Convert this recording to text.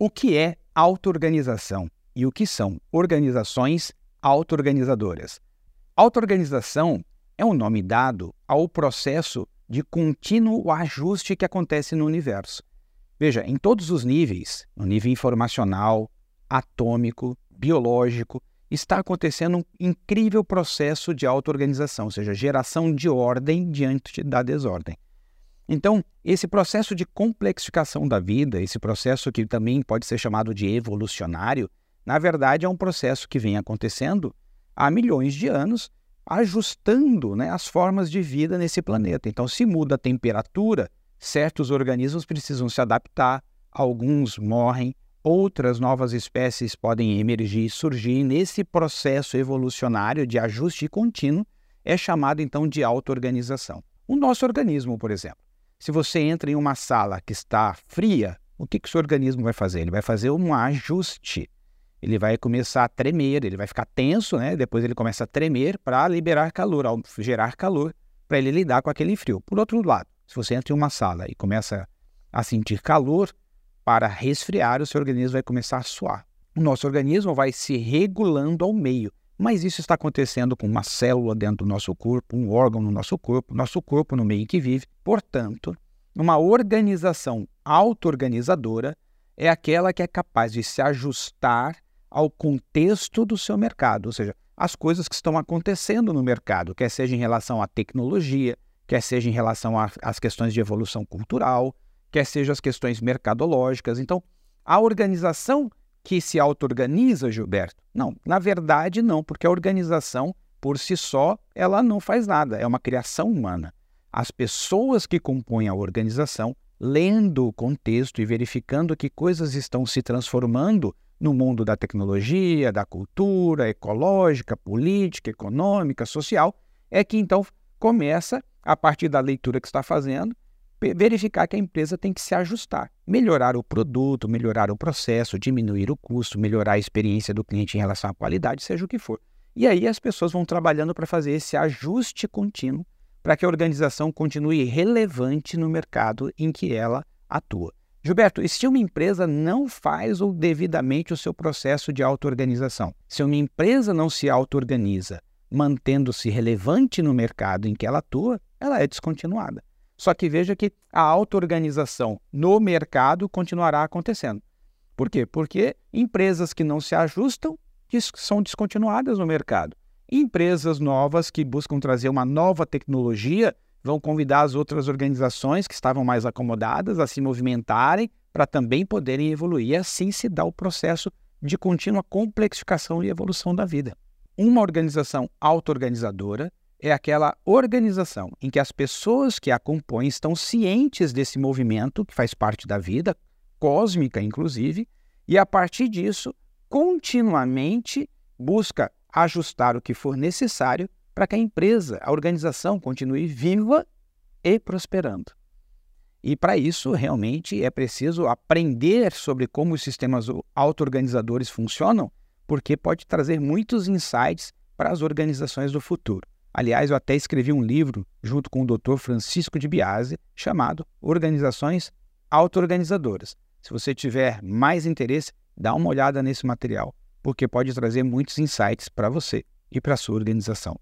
O que é auto-organização e o que são organizações auto-organizadoras? Auto-organização é um nome dado ao processo de contínuo ajuste que acontece no universo. Veja, em todos os níveis, no nível informacional, atômico, biológico, está acontecendo um incrível processo de auto-organização, ou seja, geração de ordem diante da desordem. Então, esse processo de complexificação da vida, esse processo que também pode ser chamado de evolucionário, na verdade é um processo que vem acontecendo há milhões de anos, ajustando né, as formas de vida nesse planeta. Então, se muda a temperatura, certos organismos precisam se adaptar, alguns morrem, outras novas espécies podem emergir e surgir. Nesse processo evolucionário de ajuste contínuo, é chamado então de auto-organização. O nosso organismo, por exemplo, se você entra em uma sala que está fria, o que, que o seu organismo vai fazer? Ele vai fazer um ajuste. Ele vai começar a tremer, ele vai ficar tenso, né? Depois ele começa a tremer para liberar calor, ao gerar calor, para ele lidar com aquele frio. Por outro lado, se você entra em uma sala e começa a sentir calor, para resfriar, o seu organismo vai começar a suar. O nosso organismo vai se regulando ao meio. Mas isso está acontecendo com uma célula dentro do nosso corpo, um órgão no nosso corpo, nosso corpo no meio em que vive. Portanto, uma organização auto-organizadora é aquela que é capaz de se ajustar ao contexto do seu mercado, ou seja, as coisas que estão acontecendo no mercado, quer seja em relação à tecnologia, quer seja em relação às questões de evolução cultural, quer seja as questões mercadológicas. Então, a organização que se auto-organiza, Gilberto? Não, na verdade não, porque a organização por si só, ela não faz nada, é uma criação humana. As pessoas que compõem a organização, lendo o contexto e verificando que coisas estão se transformando no mundo da tecnologia, da cultura, ecológica, política, econômica, social, é que então começa, a partir da leitura que está fazendo, verificar que a empresa tem que se ajustar, melhorar o produto, melhorar o processo, diminuir o custo, melhorar a experiência do cliente em relação à qualidade, seja o que for. E aí as pessoas vão trabalhando para fazer esse ajuste contínuo para que a organização continue relevante no mercado em que ela atua. Gilberto, e se uma empresa não faz o devidamente o seu processo de auto-organização? Se uma empresa não se auto-organiza, mantendo-se relevante no mercado em que ela atua, ela é descontinuada. Só que veja que a auto-organização no mercado continuará acontecendo. Por quê? Porque empresas que não se ajustam são descontinuadas no mercado. Empresas novas que buscam trazer uma nova tecnologia vão convidar as outras organizações que estavam mais acomodadas a se movimentarem para também poderem evoluir. Assim se dá o processo de contínua complexificação e evolução da vida. Uma organização auto-organizadora é aquela organização em que as pessoas que a compõem estão cientes desse movimento que faz parte da vida, cósmica inclusive, e a partir disso, continuamente busca ajustar o que for necessário para que a empresa, a organização continue viva e prosperando. E para isso, realmente é preciso aprender sobre como os sistemas auto-organizadores funcionam, porque pode trazer muitos insights para as organizações do futuro. Aliás, eu até escrevi um livro junto com o Dr. Francisco de Biase chamado Organizações Auto-Organizadoras. Se você tiver mais interesse, dá uma olhada nesse material, porque pode trazer muitos insights para você e para sua organização.